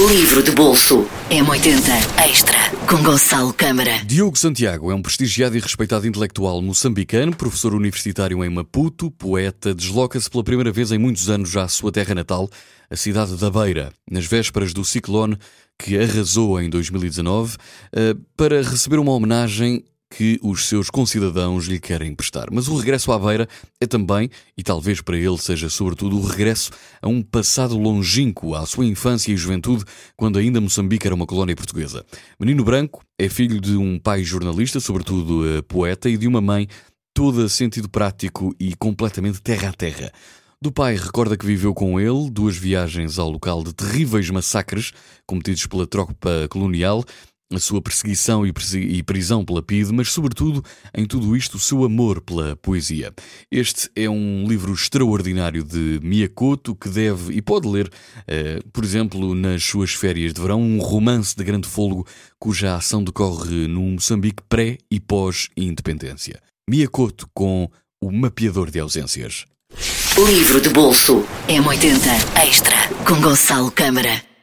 Livro de bolso M80 Extra com Gonçalo Câmara. Diogo Santiago é um prestigiado e respeitado intelectual moçambicano, professor universitário em Maputo, poeta, desloca-se pela primeira vez em muitos anos já à sua terra natal, a cidade da Beira, nas vésperas do ciclone que arrasou em 2019, eh, para receber uma homenagem que os seus concidadãos lhe querem prestar. Mas o regresso à beira é também, e talvez para ele seja sobretudo, o regresso a um passado longínquo, à sua infância e juventude, quando ainda Moçambique era uma colónia portuguesa. Menino Branco é filho de um pai jornalista, sobretudo eh, poeta, e de uma mãe toda sentido prático e completamente terra a terra. Do pai recorda que viveu com ele duas viagens ao local de terríveis massacres cometidos pela tropa colonial a sua perseguição e prisão pela PIDE, mas, sobretudo, em tudo isto, o seu amor pela poesia. Este é um livro extraordinário de Miyakoto que deve e pode ler, eh, por exemplo, nas suas férias de verão, um romance de grande fôlego cuja ação decorre no Moçambique pré e pós-independência. Miyakoto com O Mapeador de Ausências. Livro de bolso M80 Extra com Gonçalo Câmara.